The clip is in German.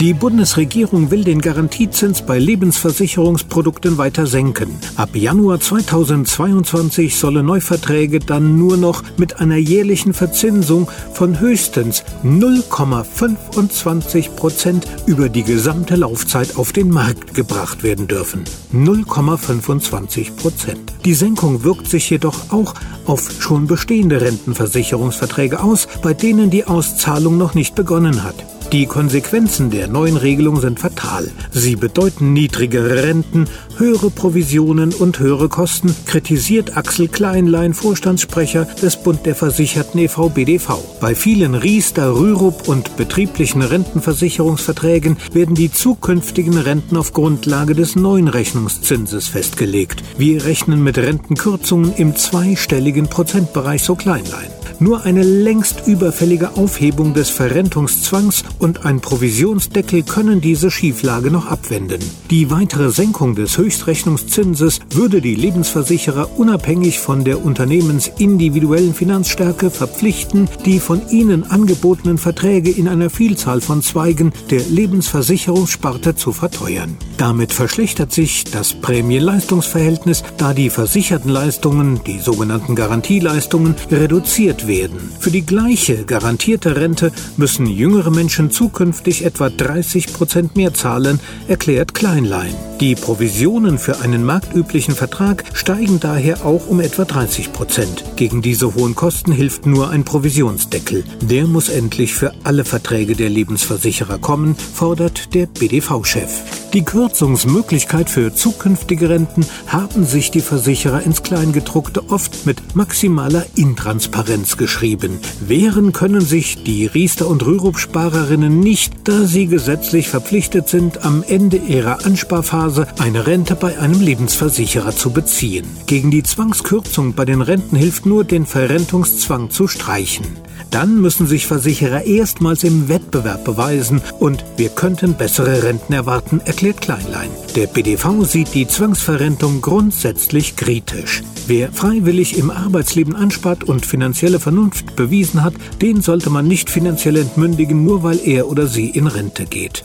Die Bundesregierung will den Garantiezins bei Lebensversicherungsprodukten weiter senken. Ab Januar 2022 sollen Neuverträge dann nur noch mit einer jährlichen Verzinsung von höchstens 0,25 Prozent über die gesamte Laufzeit auf den Markt gebracht werden dürfen. 0,25 Prozent. Die Senkung wirkt sich jedoch auch auf schon bestehende Rentenversicherungsverträge aus, bei denen die Auszahlung noch nicht begonnen hat. Die Konsequenzen der neuen Regelung sind fatal. Sie bedeuten niedrigere Renten, höhere Provisionen und höhere Kosten, kritisiert Axel Kleinlein, Vorstandssprecher des Bund der Versicherten e.V. BDV. Bei vielen Riester, Rürup und betrieblichen Rentenversicherungsverträgen werden die zukünftigen Renten auf Grundlage des neuen Rechnungszinses festgelegt. Wir rechnen mit Rentenkürzungen im zweistelligen Prozentbereich, so Kleinlein. Nur eine längst überfällige Aufhebung des Verrentungszwangs und ein Provisionsdeckel können diese Schieflage noch abwenden. Die weitere Senkung des Höchstrechnungszinses würde die Lebensversicherer unabhängig von der unternehmensindividuellen Finanzstärke verpflichten, die von ihnen angebotenen Verträge in einer Vielzahl von Zweigen der Lebensversicherungssparte zu verteuern. Damit verschlechtert sich das Prämie-Leistungsverhältnis, da die versicherten Leistungen, die sogenannten Garantieleistungen, reduziert werden. Für die gleiche garantierte Rente müssen jüngere Menschen zukünftig etwa 30 Prozent mehr zahlen, erklärt Kleinlein. Die Provisionen für einen marktüblichen Vertrag steigen daher auch um etwa 30 Prozent. Gegen diese hohen Kosten hilft nur ein Provisionsdeckel. Der muss endlich für alle Verträge der Lebensversicherer kommen, fordert der BDV-Chef. Die Kürzungsmöglichkeit für zukünftige Renten haben sich die Versicherer ins Kleingedruckte oft mit maximaler Intransparenz geschrieben. Wehren können sich die Riester- und Rürup-Sparerinnen nicht, da sie gesetzlich verpflichtet sind, am Ende ihrer Ansparphase eine Rente bei einem Lebensversicherer zu beziehen. Gegen die Zwangskürzung bei den Renten hilft nur, den Verrentungszwang zu streichen. Dann müssen sich Versicherer erstmals im Wettbewerb beweisen und wir könnten bessere Renten erwarten, erklärt Kleinlein. Der BDV sieht die Zwangsverrentung grundsätzlich kritisch. Wer freiwillig im Arbeitsleben anspart und finanzielle Vernunft bewiesen hat, den sollte man nicht finanziell entmündigen, nur weil er oder sie in Rente geht.